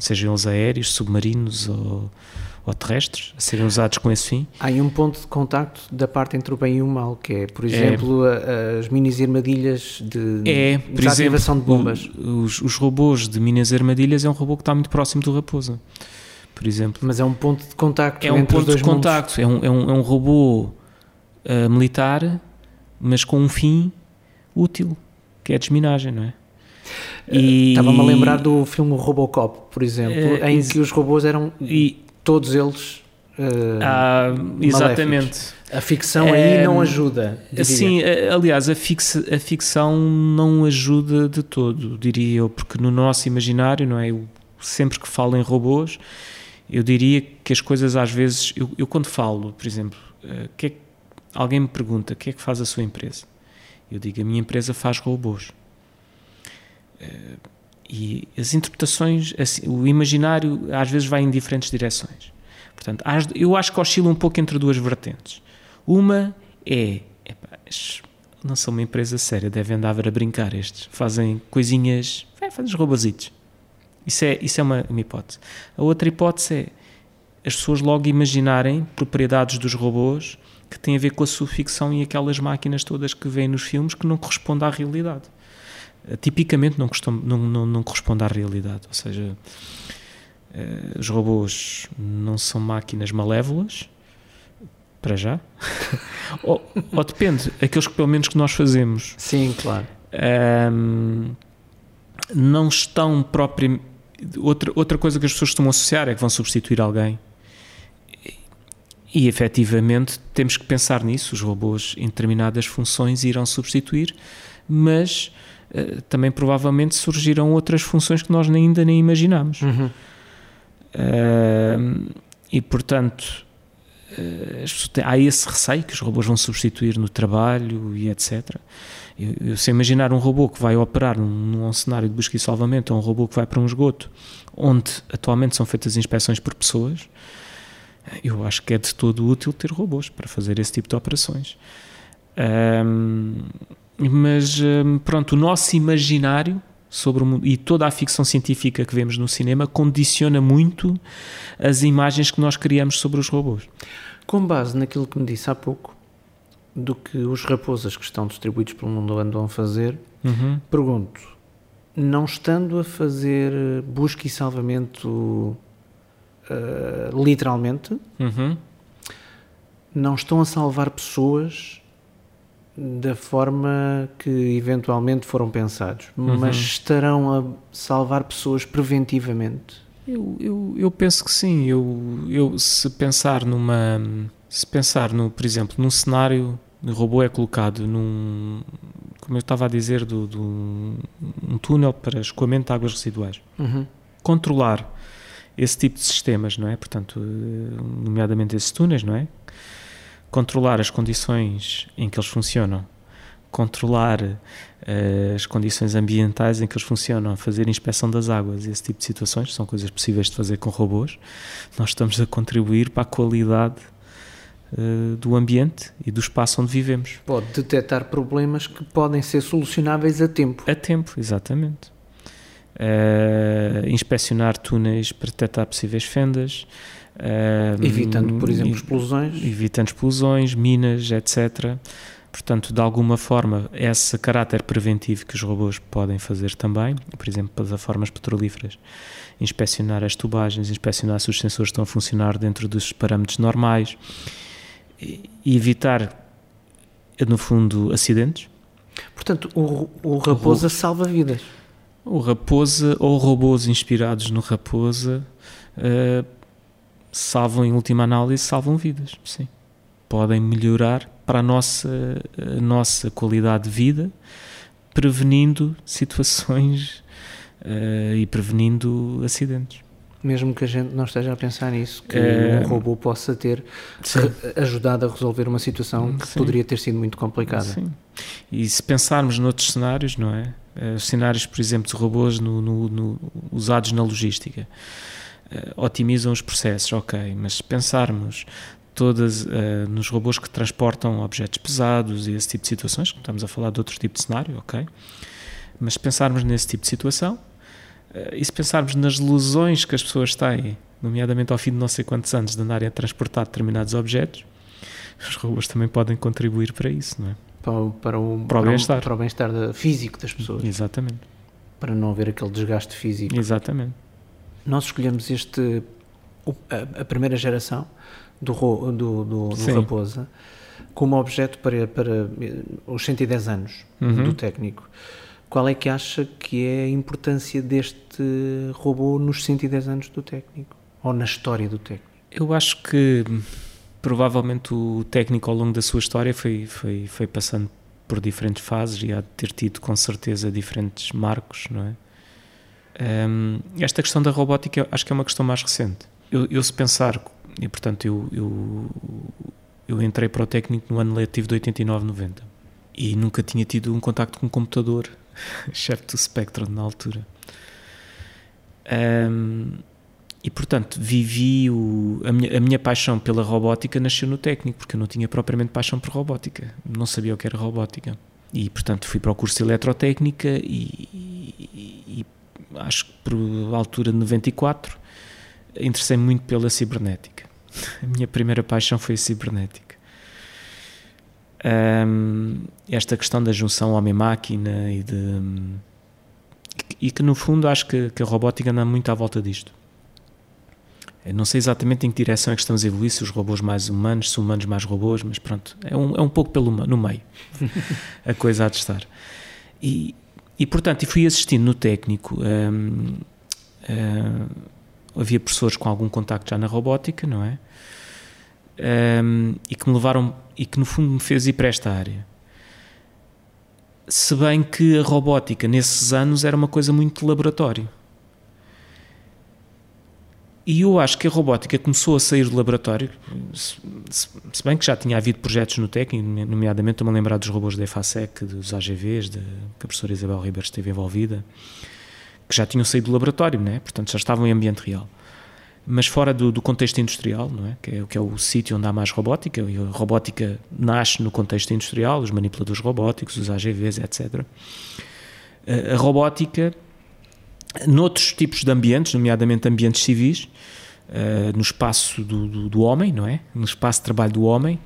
Speaker 1: Sejam eles aéreos, submarinos ou ou terrestres a serem usados com esse fim.
Speaker 2: Há um ponto de contacto da parte entre o bem e o mal, que é, por exemplo, é, as minis armadilhas de
Speaker 1: é, por
Speaker 2: desativação exemplo, de bombas.
Speaker 1: Os, os, robôs de minis armadilhas é um robô que está muito próximo do Raposa, por exemplo.
Speaker 2: Mas é um ponto de contacto
Speaker 1: É um ponto de contacto, é um, é, um, é um robô uh, militar, mas com um fim útil, que é a desminagem, não é?
Speaker 2: E... Estava-me a lembrar do filme Robocop, por exemplo, uh, em que os robôs eram... E todos eles uh,
Speaker 1: ah, exatamente.
Speaker 2: A ficção aí não ajuda.
Speaker 1: Diria. Sim, aliás, a, fixa, a ficção não ajuda de todo, diria eu, porque no nosso imaginário, não é? Eu, sempre que falo em robôs, eu diria que as coisas às vezes. Eu, eu quando falo, por exemplo, uh, que é que, alguém me pergunta o que é que faz a sua empresa? Eu digo, a minha empresa faz robôs. Uh, e as interpretações, assim, o imaginário às vezes vai em diferentes direções. Portanto, eu acho que oscila um pouco entre duas vertentes. Uma é, não são uma empresa séria, devem andar a brincar estes. Fazem coisinhas, é, fazem robozitos. Isso é, isso é uma, uma hipótese. A outra hipótese é as pessoas logo imaginarem propriedades dos robôs que têm a ver com a sua ficção e aquelas máquinas todas que vêm nos filmes que não correspondem à realidade. Eh, tipicamente não, costum, não, não, não corresponde à realidade. Ou seja, eh, os robôs não são máquinas malévolas, para já. ou, ou, depende, aqueles que pelo menos que nós fazemos.
Speaker 2: Sim, claro.
Speaker 1: Um, não estão propriamente. Outra, outra coisa que as pessoas costumam associar é que vão substituir alguém. E efetivamente temos que pensar nisso. Os robôs em determinadas funções irão substituir, mas uh, também provavelmente surgirão outras funções que nós ainda nem imaginamos. Uhum. Uh, e portanto, uh, há esse receio que os robôs vão substituir no trabalho e etc. Eu, eu sei imaginar um robô que vai operar num, num cenário de busca e salvamento, ou um robô que vai para um esgoto, onde atualmente são feitas inspeções por pessoas, eu acho que é de todo útil ter robôs para fazer esse tipo de operações. Um, mas um, pronto, o nosso imaginário sobre o mundo e toda a ficção científica que vemos no cinema condiciona muito as imagens que nós criamos sobre os robôs.
Speaker 2: Com base naquilo que me disse há pouco, do que os raposas que estão distribuídos pelo mundo andam a fazer, uhum. pergunto, não estando a fazer busca e salvamento uh, literalmente,
Speaker 1: uhum.
Speaker 2: não estão a salvar pessoas da forma que eventualmente foram pensados, uhum. mas estarão a salvar pessoas preventivamente.
Speaker 1: Eu, eu, eu penso que sim. Eu, eu se pensar numa se pensar, no, por exemplo, num cenário, o robô é colocado num, como eu estava a dizer, do, do um túnel para escoamento de águas residuais.
Speaker 2: Uhum.
Speaker 1: Controlar esse tipo de sistemas, não é? Portanto, nomeadamente esses túneis, não é? Controlar as condições em que eles funcionam, controlar uh, as condições ambientais em que eles funcionam, fazer inspeção das águas, esse tipo de situações, são coisas possíveis de fazer com robôs. Nós estamos a contribuir para a qualidade uh, do ambiente e do espaço onde vivemos.
Speaker 2: Pode detectar problemas que podem ser solucionáveis a tempo.
Speaker 1: A tempo, exatamente. Uh, inspecionar túneis para detectar possíveis fendas.
Speaker 2: Uh, evitando, por exemplo, explosões.
Speaker 1: Evitando explosões, minas, etc. Portanto, de alguma forma, esse caráter preventivo que os robôs podem fazer também, por exemplo, plataformas petrolíferas, inspecionar as tubagens, inspecionar se os sensores estão a funcionar dentro dos parâmetros normais, e evitar, no fundo, acidentes.
Speaker 2: Portanto, o, o Raposa o, salva vidas.
Speaker 1: O Raposa ou robôs inspirados no Raposa uh, salvam, em última análise, salvam vidas, sim. Podem melhorar para a nossa, a nossa qualidade de vida, prevenindo situações uh, e prevenindo acidentes
Speaker 2: mesmo que a gente não esteja a pensar nisso, que é... um robô possa ter ajudado a resolver uma situação que Sim. poderia ter sido muito complicada.
Speaker 1: Sim. E se pensarmos noutros cenários, não é? Uh, cenários, por exemplo, de robôs no, no, no, usados na logística, otimizam os processos, ok, mas se pensarmos todas uh, nos robôs que transportam objetos pesados e esse tipo de situações, estamos a falar de outro tipo de cenário, ok, mas se pensarmos nesse tipo de situação, eh, e se pensarmos nas lesões que as pessoas têm, nomeadamente ao fim de não sei quantos anos de andarem a transportar determinados objetos, os robôs também podem contribuir para isso, não é?
Speaker 2: Para o, para o, para o bem-estar. Para o bem-estar físico das pessoas.
Speaker 1: Exatamente.
Speaker 2: Para não haver aquele desgaste físico.
Speaker 1: Exatamente.
Speaker 2: Nós escolhemos este, a, a primeira geração do, do, do, do Raposa como objeto para, para os 110 anos uhum. do técnico. Qual é que acha que é a importância deste robô nos 110 anos do técnico? Ou na história do técnico?
Speaker 1: Eu acho que provavelmente o técnico ao longo da sua história foi, foi, foi passando por diferentes fases e há de ter tido com certeza diferentes marcos, não é? Um, esta questão da robótica acho que é uma questão mais recente. Eu, eu se pensar, e portanto eu, eu, eu, entrei para o técnico no ano letivo de 89-90 e nunca tinha tido um contacto com um computador, excepto o Spectrum na altura. Um, e portanto vivi o, a, minha, a minha paixão pela robótica nasceu no técnico, porque eu não tinha propriamente paixão por robótica, não sabia o que era robótica. E portanto fui para o curso de eletrotécnica e, e acho que por altura de 94, interessei-me muito pela cibernética. A minha primeira paixão foi a cibernética. Um, esta questão da junção homem-máquina e de. e que no fundo acho que, que, a robótica anda muito à volta disto. Eu não sei exatamente em que direção é que estamos a evoluir, se os robôs mais humanos, se humanos mais robôs, mas pronto, é um, é um pouco pelo, no meio a coisa há de estar. E, e portanto, fui assistindo no técnico. Um, um, havia professores com algum contacto já na robótica, não é? Um, e que me levaram, e que no fundo me fez ir para esta área. Se bem que a robótica nesses anos era uma coisa muito de laboratório. E eu acho que a robótica começou a sair do laboratório, se, bem que já tinha havido projetos no técnico, nomeadamente estou-me a lembrar dos robôs da EFASEC, dos AGVs, de, que a professora Isabel Ribeiro esteve envolvida, que já tinham saído do laboratório, né? portanto já estavam em ambiente real. Mas fora do, do contexto industrial, não é? Que, é, que é o sítio onde há mais robótica, e a robótica nasce no contexto industrial, os manipuladores robóticos, os AGVs, etc. A, a robótica noutros tipos de ambientes, nomeadamente ambientes civis, uh, no espaço do, do, do, homem, não é? No espaço de trabalho do homem,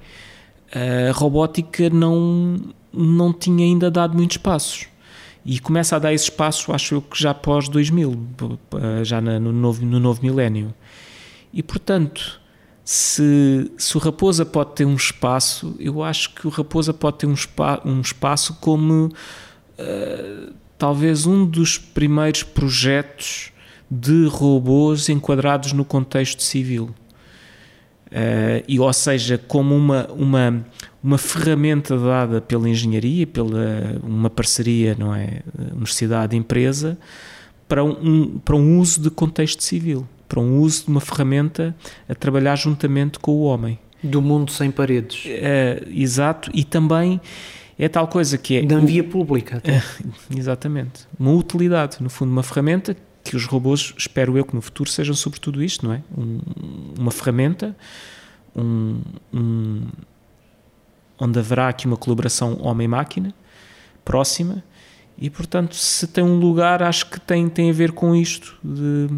Speaker 1: a robótica não, não tinha ainda dado muitos passos. E começa a dar esse espaço, acho eu que já após 2000, já no novo, no novo milénio. E portanto, se, se o Raposa pode ter um espaço, eu acho que o Raposa pode ter um, spa, um espaço como. Uh, talvez um dos primeiros projetos de robôs enquadrados no contexto civil. Uh, e, ou seja, como uma, uma, uma ferramenta dada pela engenharia, pela uma parceria, não é, universidade-empresa, para um, para um uso de contexto civil, para um uso de uma ferramenta a trabalhar juntamente com o homem.
Speaker 2: Do mundo sem paredes.
Speaker 1: Uh, exato, e também é tal coisa que é.
Speaker 2: Da via pública.
Speaker 1: É, exatamente. Uma utilidade, no fundo, uma ferramenta que os robôs, espero eu que no futuro sejam sobretudo isto, não é? Um, uma ferramenta um, um, onde haverá aqui uma colaboração homem-máquina próxima e, portanto, se tem um lugar, acho que tem, tem a ver com isto de,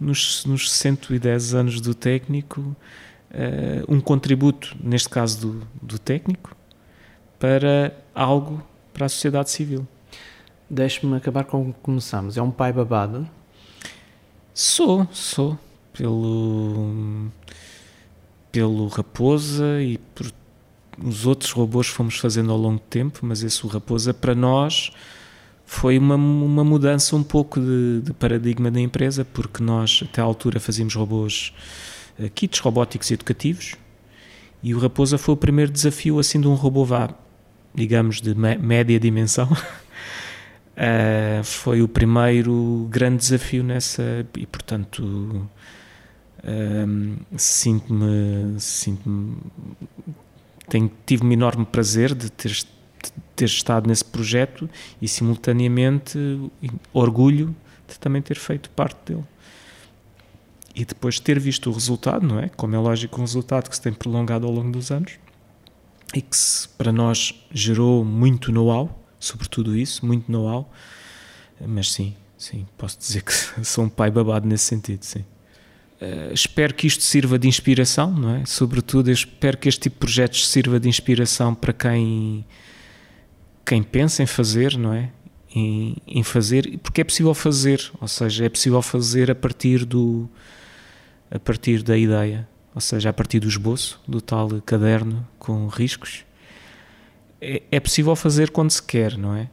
Speaker 1: nos, nos 110 anos do técnico, uh, um contributo, neste caso do, do técnico, para algo para a sociedade civil.
Speaker 2: Deixe-me acabar com o que começamos. É um pai babado?
Speaker 1: Sou, sou. Pelo, pelo Raposa e por os outros robôs que fomos fazendo ao longo do tempo, mas esse o Raposa para nós foi uma, uma mudança um pouco de, de paradigma da empresa, porque nós até à altura fazíamos robôs, uh, kits robóticos educativos, e o Raposa foi o primeiro desafio assim de um robô vá digamos, de média dimensão, uh, foi o primeiro grande desafio nessa e, portanto, uh, sinto-me, sinto-me tenho, tive um enorme prazer de ter, de ter estado nesse projeto e, simultaneamente, orgulho de também ter feito parte dele. E depois ter visto o resultado, não é? Como é lógico, um resultado que se tem prolongado ao longo dos anos e que para nós gerou muito know-how sobre tudo isso, muito know-how, mas sim, sim, posso dizer que sou um pai babado nesse sentido, sim. Uh, espero que isto sirva de inspiração, não é? Sobretudo, eu espero que este tipo de projetos sirva de inspiração para quem, quem pensa em fazer, não é? Em, em fazer, porque é possível fazer, ou seja, é possível fazer a partir do a partir da ideia ou seja, a partir do esboço, do tal caderno com riscos, é, é possível fazer quando se quer, não é?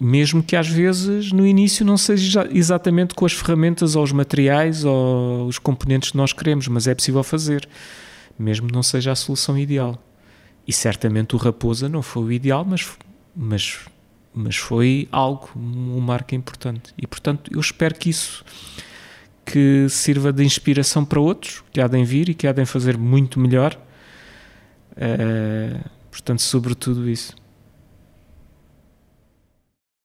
Speaker 1: mesmo que às vezes no início não seja exatamente com as ferramentas ou os materiais ou os componentes que nós queremos, mas é possível fazer, mesmo que não seja a solução ideal. E certamente o Raposa não foi o ideal, mas, mas, mas foi algo, um marco importante. E portanto eu espero que isso que sirva de inspiração para outros que há de vir e que há de fazer muito melhor. Uh, portanto, sobretudo isso.